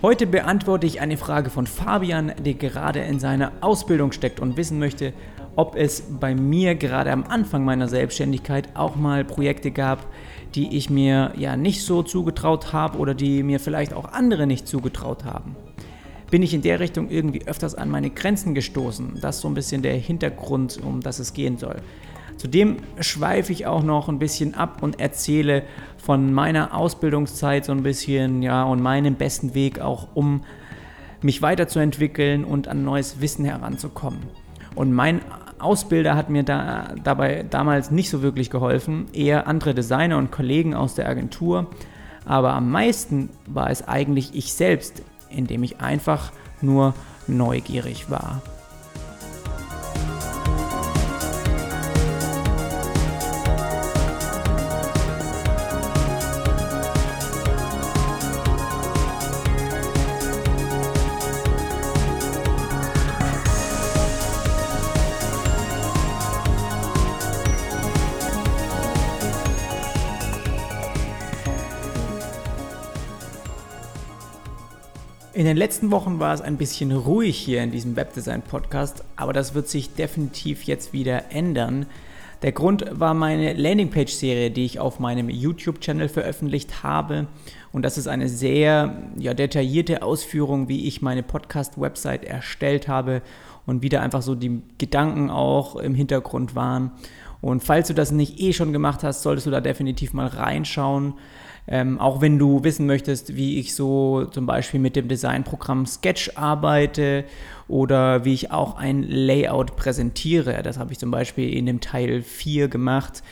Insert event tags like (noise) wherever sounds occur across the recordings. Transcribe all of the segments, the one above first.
Heute beantworte ich eine Frage von Fabian, der gerade in seiner Ausbildung steckt und wissen möchte, ob es bei mir gerade am Anfang meiner Selbstständigkeit auch mal Projekte gab, die ich mir ja nicht so zugetraut habe oder die mir vielleicht auch andere nicht zugetraut haben. Bin ich in der Richtung irgendwie öfters an meine Grenzen gestoßen? Das ist so ein bisschen der Hintergrund, um das es gehen soll. Zudem schweife ich auch noch ein bisschen ab und erzähle von meiner Ausbildungszeit so ein bisschen, ja, und meinem besten Weg auch, um mich weiterzuentwickeln und an neues Wissen heranzukommen. Und mein Ausbilder hat mir da, dabei damals nicht so wirklich geholfen, eher andere Designer und Kollegen aus der Agentur. Aber am meisten war es eigentlich ich selbst, indem ich einfach nur neugierig war. In den letzten Wochen war es ein bisschen ruhig hier in diesem Webdesign Podcast, aber das wird sich definitiv jetzt wieder ändern. Der Grund war meine Landingpage-Serie, die ich auf meinem YouTube-Channel veröffentlicht habe. Und das ist eine sehr ja, detaillierte Ausführung, wie ich meine Podcast-Website erstellt habe und wie da einfach so die Gedanken auch im Hintergrund waren. Und falls du das nicht eh schon gemacht hast, solltest du da definitiv mal reinschauen. Ähm, auch wenn du wissen möchtest, wie ich so zum Beispiel mit dem Designprogramm Sketch arbeite oder wie ich auch ein Layout präsentiere. Das habe ich zum Beispiel in dem Teil 4 gemacht.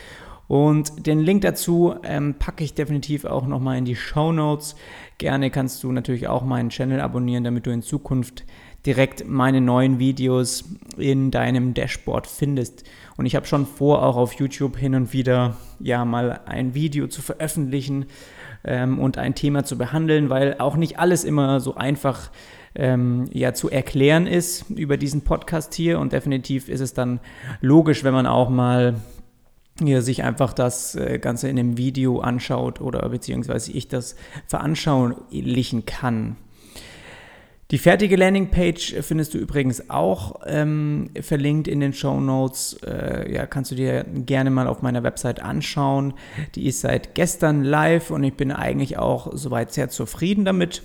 Und den Link dazu ähm, packe ich definitiv auch nochmal in die Show Notes. Gerne kannst du natürlich auch meinen Channel abonnieren, damit du in Zukunft direkt meine neuen Videos in deinem Dashboard findest. Und ich habe schon vor, auch auf YouTube hin und wieder ja mal ein Video zu veröffentlichen ähm, und ein Thema zu behandeln, weil auch nicht alles immer so einfach ähm, ja zu erklären ist über diesen Podcast hier. Und definitiv ist es dann logisch, wenn man auch mal ja, sich einfach das äh, Ganze in einem Video anschaut oder beziehungsweise ich das veranschaulichen kann. Die fertige Landingpage findest du übrigens auch ähm, verlinkt in den Show Notes. Äh, ja, kannst du dir gerne mal auf meiner Website anschauen. Die ist seit gestern live und ich bin eigentlich auch soweit sehr zufrieden damit.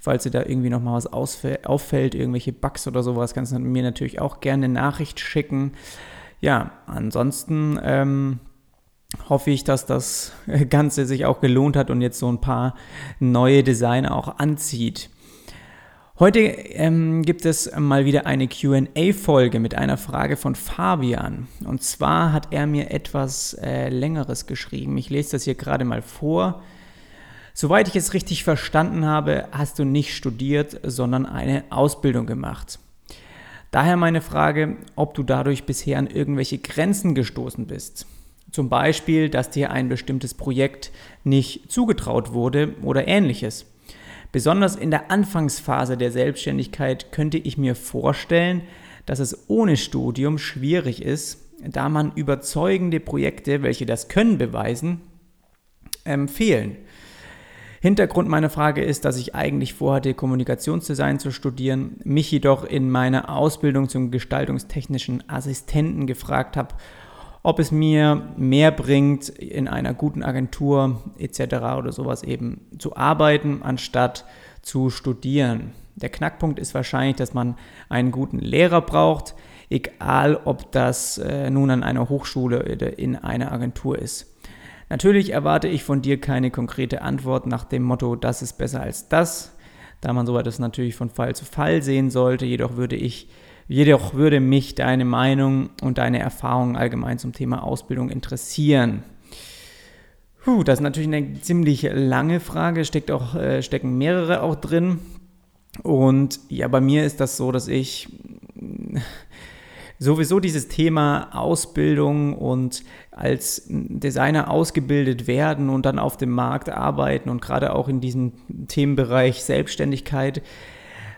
Falls dir da irgendwie nochmal was auffällt, irgendwelche Bugs oder sowas, kannst du mir natürlich auch gerne eine Nachricht schicken. Ja, ansonsten ähm, hoffe ich, dass das (laughs) Ganze sich auch gelohnt hat und jetzt so ein paar neue Designer auch anzieht. Heute ähm, gibt es mal wieder eine QA-Folge mit einer Frage von Fabian. Und zwar hat er mir etwas äh, Längeres geschrieben. Ich lese das hier gerade mal vor. Soweit ich es richtig verstanden habe, hast du nicht studiert, sondern eine Ausbildung gemacht. Daher meine Frage, ob du dadurch bisher an irgendwelche Grenzen gestoßen bist. Zum Beispiel, dass dir ein bestimmtes Projekt nicht zugetraut wurde oder ähnliches. Besonders in der Anfangsphase der Selbstständigkeit könnte ich mir vorstellen, dass es ohne Studium schwierig ist, da man überzeugende Projekte, welche das Können beweisen, ähm, fehlen. Hintergrund meiner Frage ist, dass ich eigentlich vorhatte, Kommunikationsdesign zu studieren, mich jedoch in meiner Ausbildung zum gestaltungstechnischen Assistenten gefragt habe, ob es mir mehr bringt, in einer guten Agentur etc. oder sowas eben zu arbeiten, anstatt zu studieren. Der Knackpunkt ist wahrscheinlich, dass man einen guten Lehrer braucht, egal ob das äh, nun an einer Hochschule oder in einer Agentur ist. Natürlich erwarte ich von dir keine konkrete Antwort nach dem Motto, das ist besser als das, da man so etwas natürlich von Fall zu Fall sehen sollte. Jedoch würde ich Jedoch würde mich deine Meinung und deine Erfahrungen allgemein zum Thema Ausbildung interessieren. Puh, das ist natürlich eine ziemlich lange Frage, steckt auch, äh, stecken mehrere auch drin. Und ja, bei mir ist das so, dass ich sowieso dieses Thema Ausbildung und als Designer ausgebildet werden und dann auf dem Markt arbeiten und gerade auch in diesem Themenbereich Selbstständigkeit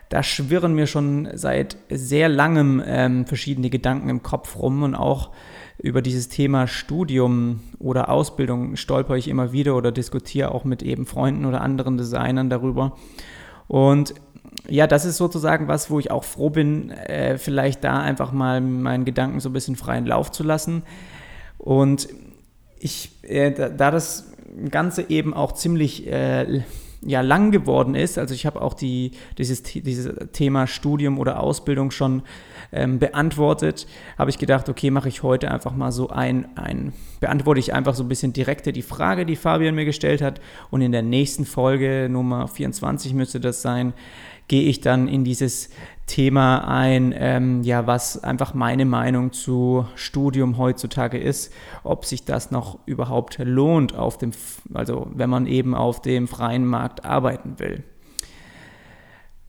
da schwirren mir schon seit sehr langem ähm, verschiedene Gedanken im Kopf rum und auch über dieses Thema Studium oder Ausbildung stolper ich immer wieder oder diskutiere auch mit eben Freunden oder anderen Designern darüber. Und ja, das ist sozusagen was, wo ich auch froh bin, äh, vielleicht da einfach mal meinen Gedanken so ein bisschen freien Lauf zu lassen. Und ich, äh, da, da, das Ganze eben auch ziemlich äh, ja, lang geworden ist, also ich habe auch die, dieses, dieses Thema Studium oder Ausbildung schon ähm, beantwortet, habe ich gedacht, okay, mache ich heute einfach mal so ein, ein, beantworte ich einfach so ein bisschen direkter die Frage, die Fabian mir gestellt hat. Und in der nächsten Folge, Nummer 24 müsste das sein, gehe ich dann in dieses Thema ein, ähm, ja, was einfach meine Meinung zu Studium heutzutage ist, ob sich das noch überhaupt lohnt, auf dem, also wenn man eben auf dem freien Markt arbeiten will.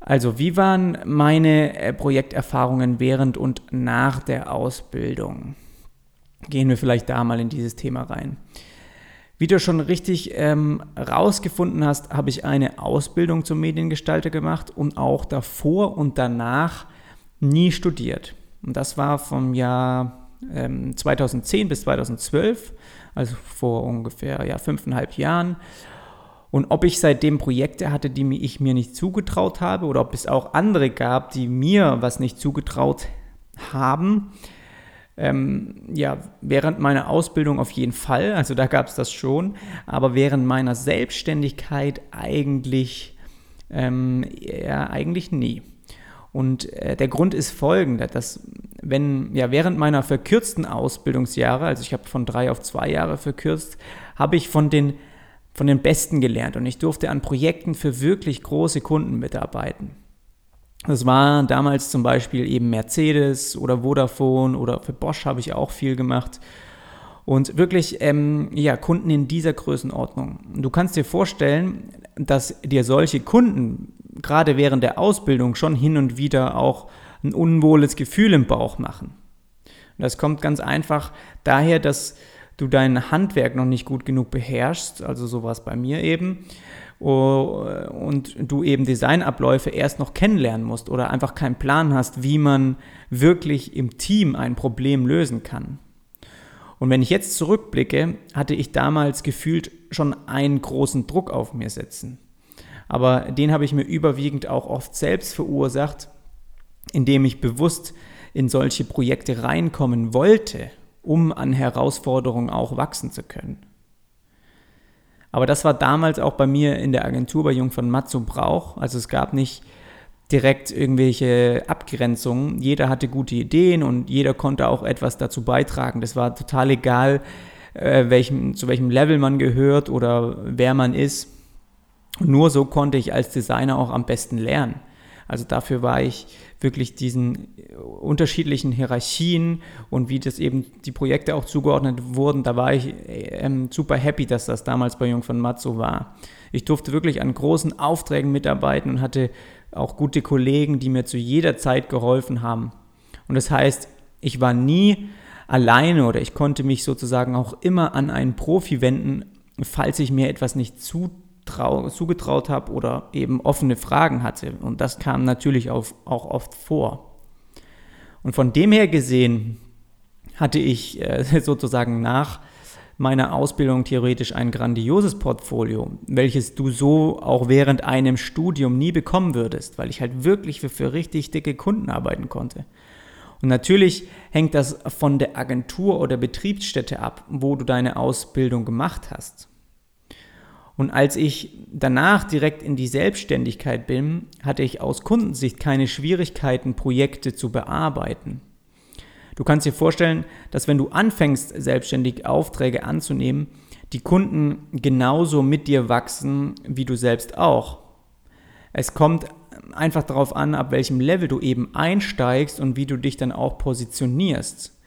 Also, wie waren meine äh, Projekterfahrungen während und nach der Ausbildung? Gehen wir vielleicht da mal in dieses Thema rein. Wie du schon richtig ähm, rausgefunden hast, habe ich eine Ausbildung zum Mediengestalter gemacht und auch davor und danach nie studiert. Und das war vom Jahr ähm, 2010 bis 2012, also vor ungefähr ja, fünfeinhalb Jahren. Und ob ich seitdem Projekte hatte, die ich mir nicht zugetraut habe, oder ob es auch andere gab, die mir was nicht zugetraut haben, ähm, ja, während meiner Ausbildung auf jeden Fall, also da gab es das schon, aber während meiner Selbstständigkeit eigentlich, ähm, ja, eigentlich nie. Und äh, der Grund ist folgender, dass wenn, ja, während meiner verkürzten Ausbildungsjahre, also ich habe von drei auf zwei Jahre verkürzt, habe ich von den, von den Besten gelernt und ich durfte an Projekten für wirklich große Kunden mitarbeiten. Das war damals zum Beispiel eben Mercedes oder Vodafone oder für Bosch habe ich auch viel gemacht. Und wirklich, ähm, ja, Kunden in dieser Größenordnung. Du kannst dir vorstellen, dass dir solche Kunden gerade während der Ausbildung schon hin und wieder auch ein unwohles Gefühl im Bauch machen. Und das kommt ganz einfach daher, dass du dein Handwerk noch nicht gut genug beherrschst, also sowas bei mir eben, und du eben Designabläufe erst noch kennenlernen musst oder einfach keinen Plan hast, wie man wirklich im Team ein Problem lösen kann. Und wenn ich jetzt zurückblicke, hatte ich damals gefühlt schon einen großen Druck auf mir setzen. Aber den habe ich mir überwiegend auch oft selbst verursacht, indem ich bewusst in solche Projekte reinkommen wollte, um an Herausforderungen auch wachsen zu können. Aber das war damals auch bei mir in der Agentur bei Jung von Matzo Brauch. Also es gab nicht direkt irgendwelche Abgrenzungen. Jeder hatte gute Ideen und jeder konnte auch etwas dazu beitragen. Das war total egal, äh, welchem, zu welchem Level man gehört oder wer man ist. nur so konnte ich als Designer auch am besten lernen. Also dafür war ich wirklich diesen unterschiedlichen Hierarchien und wie das eben die Projekte auch zugeordnet wurden, da war ich ähm, super happy, dass das damals bei Jung von Matt so war. Ich durfte wirklich an großen Aufträgen mitarbeiten und hatte auch gute Kollegen, die mir zu jeder Zeit geholfen haben. Und das heißt, ich war nie alleine oder ich konnte mich sozusagen auch immer an einen Profi wenden, falls ich mir etwas nicht zu zugetraut habe oder eben offene Fragen hatte. Und das kam natürlich auch, auch oft vor. Und von dem her gesehen hatte ich äh, (laughs) sozusagen nach meiner Ausbildung theoretisch ein grandioses Portfolio, welches du so auch während einem Studium nie bekommen würdest, weil ich halt wirklich für, für richtig dicke Kunden arbeiten konnte. Und natürlich hängt das von der Agentur oder Betriebsstätte ab, wo du deine Ausbildung gemacht hast. Und als ich danach direkt in die Selbstständigkeit bin, hatte ich aus Kundensicht keine Schwierigkeiten, Projekte zu bearbeiten. Du kannst dir vorstellen, dass wenn du anfängst, selbstständig Aufträge anzunehmen, die Kunden genauso mit dir wachsen wie du selbst auch. Es kommt einfach darauf an, ab welchem Level du eben einsteigst und wie du dich dann auch positionierst.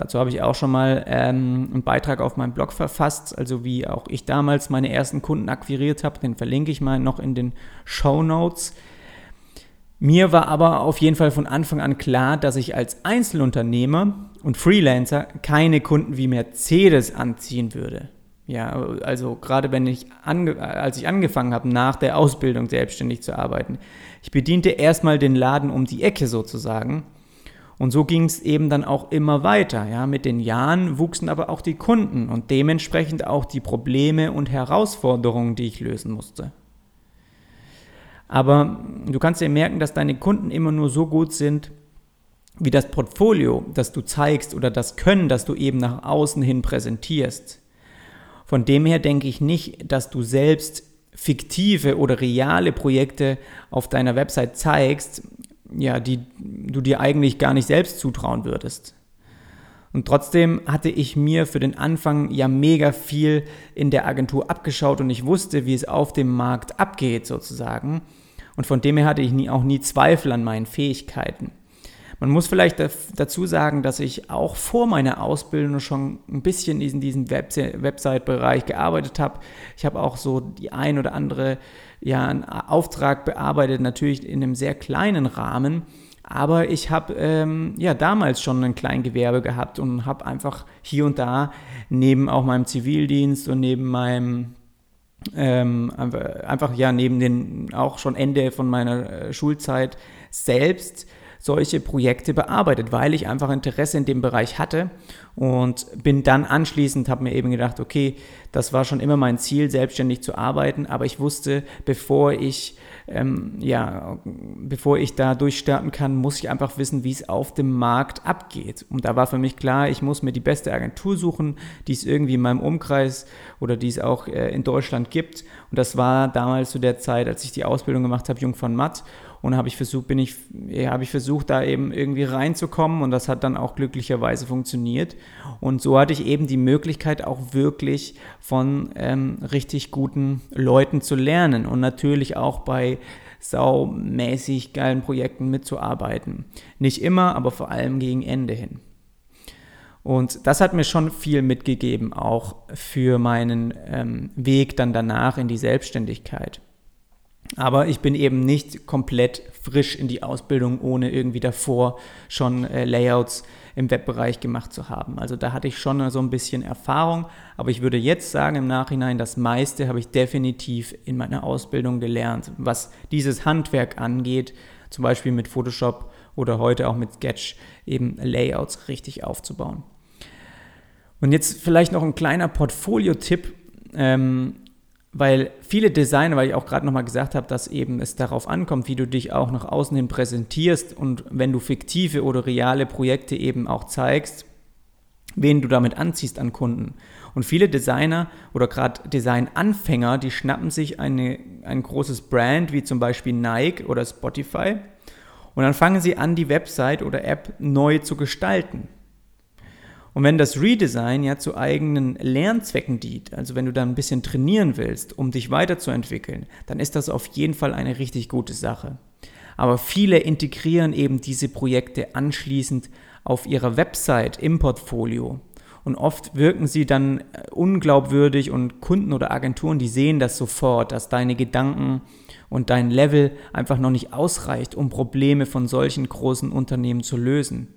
Dazu habe ich auch schon mal ähm, einen Beitrag auf meinem Blog verfasst, also wie auch ich damals meine ersten Kunden akquiriert habe. Den verlinke ich mal noch in den Show Notes. Mir war aber auf jeden Fall von Anfang an klar, dass ich als Einzelunternehmer und Freelancer keine Kunden wie Mercedes anziehen würde. Ja, also gerade wenn ich als ich angefangen habe, nach der Ausbildung selbstständig zu arbeiten. Ich bediente erstmal den Laden um die Ecke sozusagen und so ging es eben dann auch immer weiter. Ja. Mit den Jahren wuchsen aber auch die Kunden und dementsprechend auch die Probleme und Herausforderungen, die ich lösen musste. Aber du kannst dir merken, dass deine Kunden immer nur so gut sind, wie das Portfolio, das du zeigst oder das Können, das du eben nach außen hin präsentierst. Von dem her denke ich nicht, dass du selbst fiktive oder reale Projekte auf deiner Website zeigst, ja, die du dir eigentlich gar nicht selbst zutrauen würdest. Und trotzdem hatte ich mir für den Anfang ja mega viel in der Agentur abgeschaut und ich wusste, wie es auf dem Markt abgeht sozusagen. Und von dem her hatte ich nie, auch nie Zweifel an meinen Fähigkeiten. Man muss vielleicht dazu sagen, dass ich auch vor meiner Ausbildung schon ein bisschen in diesem Website-Bereich gearbeitet habe. Ich habe auch so die ein oder andere ja, einen Auftrag bearbeitet, natürlich in einem sehr kleinen Rahmen. Aber ich habe ähm, ja damals schon ein Kleingewerbe gehabt und habe einfach hier und da neben auch meinem Zivildienst und neben meinem ähm, einfach ja neben den auch schon Ende von meiner äh, Schulzeit selbst solche Projekte bearbeitet, weil ich einfach Interesse in dem Bereich hatte und bin dann anschließend, habe mir eben gedacht, okay, das war schon immer mein Ziel, selbstständig zu arbeiten, aber ich wusste, bevor ich ähm, ja, bevor ich da durchstarten kann, muss ich einfach wissen, wie es auf dem Markt abgeht. Und da war für mich klar, ich muss mir die beste Agentur suchen, die es irgendwie in meinem Umkreis oder die es auch äh, in Deutschland gibt. Und das war damals zu der Zeit, als ich die Ausbildung gemacht habe, Jung von Matt. Und habe ich versucht, bin ich, ja, habe ich versucht, da eben irgendwie reinzukommen und das hat dann auch glücklicherweise funktioniert. Und so hatte ich eben die Möglichkeit, auch wirklich von ähm, richtig guten Leuten zu lernen und natürlich auch bei saumäßig geilen Projekten mitzuarbeiten. Nicht immer, aber vor allem gegen Ende hin. Und das hat mir schon viel mitgegeben, auch für meinen ähm, Weg dann danach in die Selbstständigkeit. Aber ich bin eben nicht komplett frisch in die Ausbildung, ohne irgendwie davor schon äh, Layouts im Webbereich gemacht zu haben. Also da hatte ich schon so ein bisschen Erfahrung, aber ich würde jetzt sagen im Nachhinein, das meiste habe ich definitiv in meiner Ausbildung gelernt, was dieses Handwerk angeht, zum Beispiel mit Photoshop oder heute auch mit Sketch, eben Layouts richtig aufzubauen. Und jetzt vielleicht noch ein kleiner Portfolio-Tipp. Ähm, weil viele Designer, weil ich auch gerade nochmal gesagt habe, dass eben es darauf ankommt, wie du dich auch nach außen hin präsentierst und wenn du fiktive oder reale Projekte eben auch zeigst, wen du damit anziehst an Kunden. Und viele Designer oder gerade Designanfänger, die schnappen sich eine, ein großes Brand wie zum Beispiel Nike oder Spotify und dann fangen sie an, die Website oder App neu zu gestalten. Und wenn das Redesign ja zu eigenen Lernzwecken dient, also wenn du da ein bisschen trainieren willst, um dich weiterzuentwickeln, dann ist das auf jeden Fall eine richtig gute Sache. Aber viele integrieren eben diese Projekte anschließend auf ihrer Website im Portfolio. Und oft wirken sie dann äh, unglaubwürdig und Kunden oder Agenturen, die sehen das sofort, dass deine Gedanken und dein Level einfach noch nicht ausreicht, um Probleme von solchen großen Unternehmen zu lösen.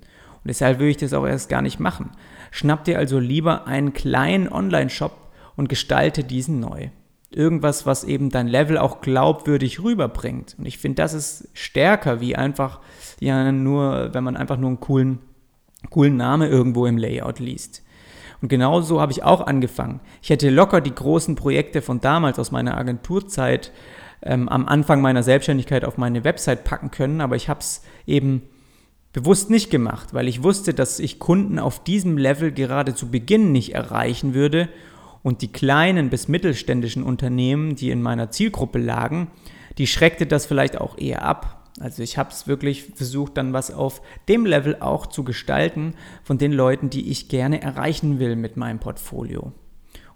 Und deshalb würde ich das auch erst gar nicht machen. Schnapp dir also lieber einen kleinen Online-Shop und gestalte diesen neu. Irgendwas, was eben dein Level auch glaubwürdig rüberbringt. Und ich finde, das ist stärker, wie einfach, ja, nur, wenn man einfach nur einen coolen, coolen Namen irgendwo im Layout liest. Und genau so habe ich auch angefangen. Ich hätte locker die großen Projekte von damals aus meiner Agenturzeit ähm, am Anfang meiner Selbstständigkeit auf meine Website packen können, aber ich habe es eben bewusst nicht gemacht, weil ich wusste, dass ich Kunden auf diesem Level gerade zu Beginn nicht erreichen würde und die kleinen bis mittelständischen Unternehmen, die in meiner Zielgruppe lagen, die schreckte das vielleicht auch eher ab. Also ich habe es wirklich versucht, dann was auf dem Level auch zu gestalten von den Leuten, die ich gerne erreichen will mit meinem Portfolio.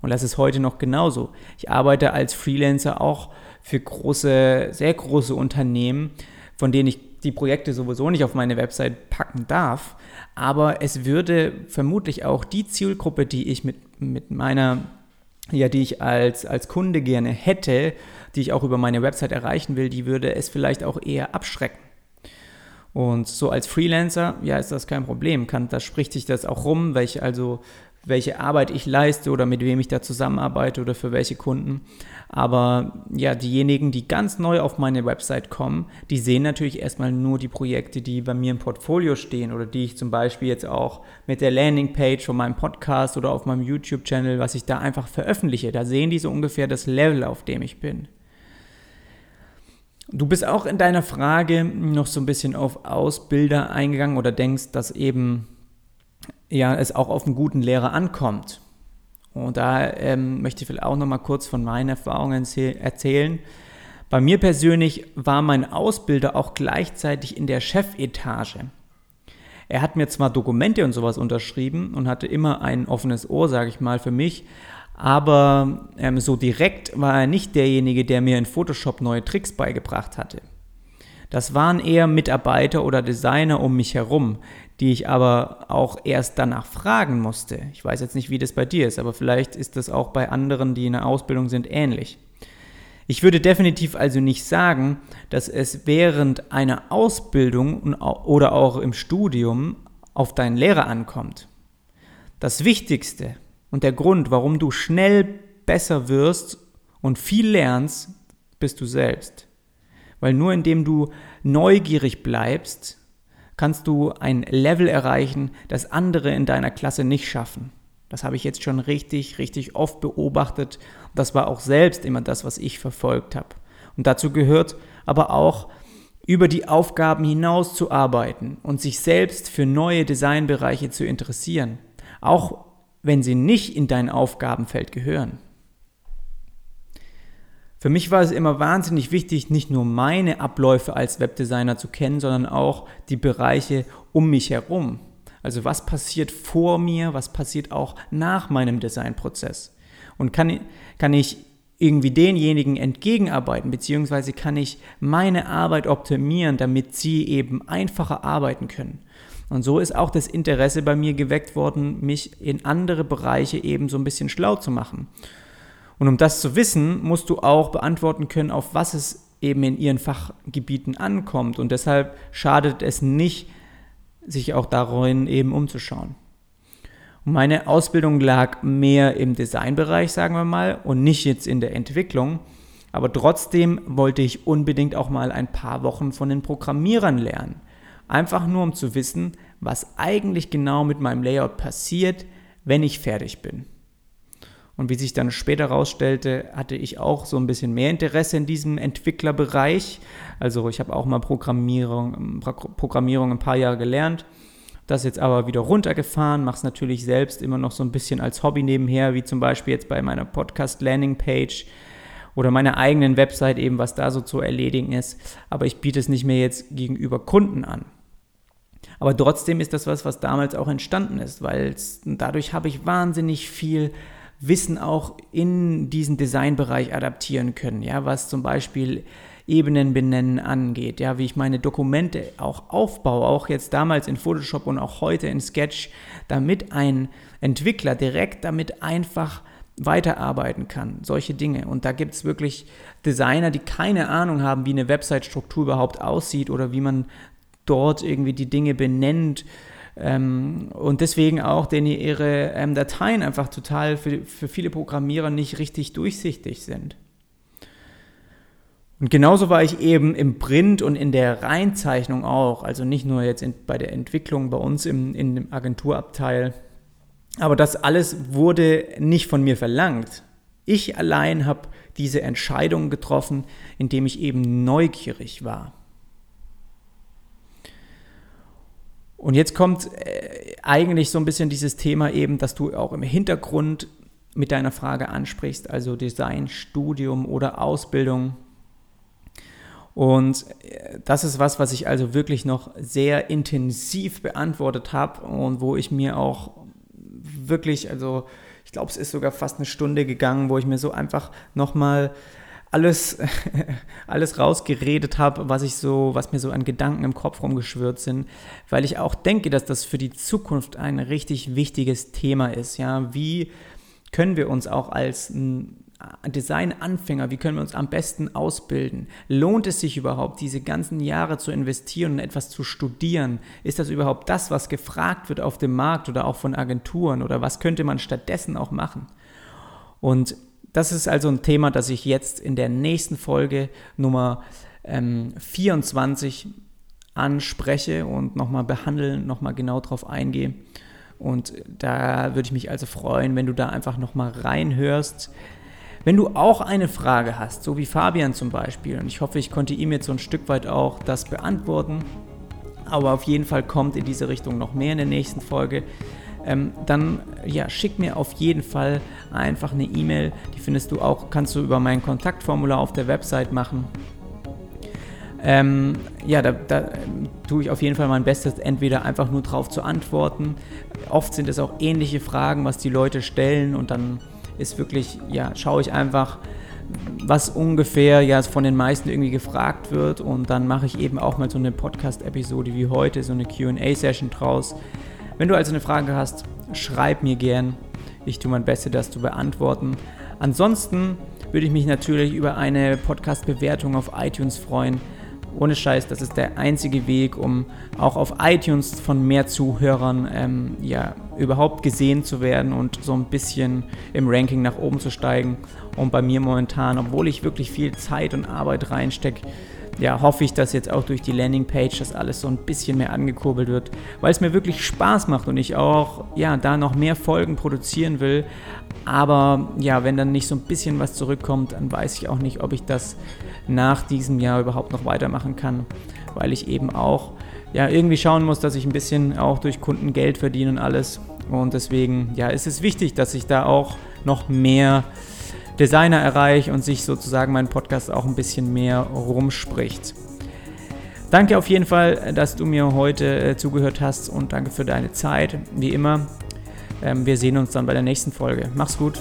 Und das ist heute noch genauso. Ich arbeite als Freelancer auch für große, sehr große Unternehmen, von denen ich die Projekte sowieso nicht auf meine Website packen darf. Aber es würde vermutlich auch die Zielgruppe, die ich mit, mit meiner, ja, die ich als, als Kunde gerne hätte, die ich auch über meine Website erreichen will, die würde es vielleicht auch eher abschrecken. Und so als Freelancer, ja, ist das kein Problem. Kann, da spricht sich das auch rum, welche also welche Arbeit ich leiste oder mit wem ich da zusammenarbeite oder für welche Kunden. Aber ja, diejenigen, die ganz neu auf meine Website kommen, die sehen natürlich erstmal nur die Projekte, die bei mir im Portfolio stehen oder die ich zum Beispiel jetzt auch mit der Landingpage von meinem Podcast oder auf meinem YouTube-Channel, was ich da einfach veröffentliche. Da sehen die so ungefähr das Level, auf dem ich bin. Du bist auch in deiner Frage noch so ein bisschen auf Ausbilder eingegangen oder denkst, dass eben ja, es auch auf einen guten Lehrer ankommt. Und da ähm, möchte ich vielleicht auch noch mal kurz von meinen Erfahrungen erzählen. Bei mir persönlich war mein Ausbilder auch gleichzeitig in der Chefetage. Er hat mir zwar Dokumente und sowas unterschrieben und hatte immer ein offenes Ohr, sage ich mal, für mich, aber ähm, so direkt war er nicht derjenige, der mir in Photoshop neue Tricks beigebracht hatte. Das waren eher Mitarbeiter oder Designer um mich herum, die ich aber auch erst danach fragen musste. Ich weiß jetzt nicht, wie das bei dir ist, aber vielleicht ist das auch bei anderen, die in der Ausbildung sind, ähnlich. Ich würde definitiv also nicht sagen, dass es während einer Ausbildung oder auch im Studium auf deinen Lehrer ankommt. Das Wichtigste und der Grund, warum du schnell besser wirst und viel lernst, bist du selbst. Weil nur indem du neugierig bleibst, kannst du ein Level erreichen, das andere in deiner Klasse nicht schaffen. Das habe ich jetzt schon richtig, richtig oft beobachtet. Das war auch selbst immer das, was ich verfolgt habe. Und dazu gehört aber auch, über die Aufgaben hinaus zu arbeiten und sich selbst für neue Designbereiche zu interessieren, auch wenn sie nicht in dein Aufgabenfeld gehören. Für mich war es immer wahnsinnig wichtig, nicht nur meine Abläufe als Webdesigner zu kennen, sondern auch die Bereiche um mich herum. Also was passiert vor mir, was passiert auch nach meinem Designprozess. Und kann, kann ich irgendwie denjenigen entgegenarbeiten, beziehungsweise kann ich meine Arbeit optimieren, damit sie eben einfacher arbeiten können. Und so ist auch das Interesse bei mir geweckt worden, mich in andere Bereiche eben so ein bisschen schlau zu machen. Und um das zu wissen, musst du auch beantworten können, auf was es eben in ihren Fachgebieten ankommt. Und deshalb schadet es nicht, sich auch darin eben umzuschauen. Und meine Ausbildung lag mehr im Designbereich, sagen wir mal, und nicht jetzt in der Entwicklung. Aber trotzdem wollte ich unbedingt auch mal ein paar Wochen von den Programmierern lernen. Einfach nur, um zu wissen, was eigentlich genau mit meinem Layout passiert, wenn ich fertig bin. Und wie sich dann später herausstellte, hatte ich auch so ein bisschen mehr Interesse in diesem Entwicklerbereich. Also ich habe auch mal Programmierung, Programmierung ein paar Jahre gelernt. Das jetzt aber wieder runtergefahren, mache es natürlich selbst immer noch so ein bisschen als Hobby nebenher, wie zum Beispiel jetzt bei meiner Podcast-Landing-Page oder meiner eigenen Website eben, was da so zu erledigen ist. Aber ich biete es nicht mehr jetzt gegenüber Kunden an. Aber trotzdem ist das was, was damals auch entstanden ist, weil dadurch habe ich wahnsinnig viel Wissen auch in diesen Designbereich adaptieren können, ja, was zum Beispiel Ebenen benennen angeht, ja, wie ich meine Dokumente auch aufbaue, auch jetzt damals in Photoshop und auch heute in Sketch, damit ein Entwickler direkt damit einfach weiterarbeiten kann, solche Dinge. Und da gibt es wirklich Designer, die keine Ahnung haben, wie eine Website-Struktur überhaupt aussieht oder wie man dort irgendwie die Dinge benennt ähm, und deswegen auch, denn ihre ähm, Dateien einfach total für, für viele Programmierer nicht richtig durchsichtig sind. Und genauso war ich eben im Print und in der Reinzeichnung auch, also nicht nur jetzt in, bei der Entwicklung bei uns im, in dem Agenturabteil. Aber das alles wurde nicht von mir verlangt. Ich allein habe diese Entscheidung getroffen, indem ich eben neugierig war. Und jetzt kommt äh, eigentlich so ein bisschen dieses Thema eben, dass du auch im Hintergrund mit deiner Frage ansprichst, also Design, Studium oder Ausbildung. Und äh, das ist was, was ich also wirklich noch sehr intensiv beantwortet habe und wo ich mir auch wirklich, also ich glaube, es ist sogar fast eine Stunde gegangen, wo ich mir so einfach nochmal alles, (laughs) alles rausgeredet habe, was ich so, was mir so an Gedanken im Kopf rumgeschwört sind, weil ich auch denke, dass das für die Zukunft ein richtig wichtiges Thema ist. Ja, wie können wir uns auch als Design-Anfänger, wie können wir uns am besten ausbilden? Lohnt es sich überhaupt, diese ganzen Jahre zu investieren und etwas zu studieren? Ist das überhaupt das, was gefragt wird auf dem Markt oder auch von Agenturen? Oder was könnte man stattdessen auch machen? Und das ist also ein Thema, das ich jetzt in der nächsten Folge Nummer ähm, 24 anspreche und nochmal behandeln, nochmal genau drauf eingehe. Und da würde ich mich also freuen, wenn du da einfach nochmal reinhörst. Wenn du auch eine Frage hast, so wie Fabian zum Beispiel, und ich hoffe, ich konnte ihm jetzt so ein Stück weit auch das beantworten, aber auf jeden Fall kommt in diese Richtung noch mehr in der nächsten Folge, ähm, dann ja, schick mir auf jeden Fall einfach eine E-Mail. Die findest du auch, kannst du über mein Kontaktformular auf der Website machen. Ähm, ja, da, da ähm, tue ich auf jeden Fall mein Bestes, entweder einfach nur drauf zu antworten. Oft sind es auch ähnliche Fragen, was die Leute stellen und dann ist wirklich, ja, schaue ich einfach, was ungefähr ja von den meisten irgendwie gefragt wird und dann mache ich eben auch mal so eine Podcast-Episode wie heute, so eine QA-Session draus. Wenn du also eine Frage hast, schreib mir gern. Ich tue mein Bestes, das zu beantworten. Ansonsten würde ich mich natürlich über eine Podcast-Bewertung auf iTunes freuen. Ohne Scheiß, das ist der einzige Weg, um auch auf iTunes von mehr Zuhörern ähm, ja, überhaupt gesehen zu werden und so ein bisschen im Ranking nach oben zu steigen. Und bei mir momentan, obwohl ich wirklich viel Zeit und Arbeit reinstecke, ja, hoffe ich, dass jetzt auch durch die Landingpage das alles so ein bisschen mehr angekurbelt wird, weil es mir wirklich Spaß macht und ich auch ja, da noch mehr Folgen produzieren will. Aber ja, wenn dann nicht so ein bisschen was zurückkommt, dann weiß ich auch nicht, ob ich das nach diesem Jahr überhaupt noch weitermachen kann, weil ich eben auch ja, irgendwie schauen muss, dass ich ein bisschen auch durch Kunden Geld verdiene und alles. Und deswegen ja, ist es wichtig, dass ich da auch noch mehr Designer erreiche und sich sozusagen mein Podcast auch ein bisschen mehr rumspricht. Danke auf jeden Fall, dass du mir heute äh, zugehört hast und danke für deine Zeit. Wie immer, ähm, wir sehen uns dann bei der nächsten Folge. Mach's gut.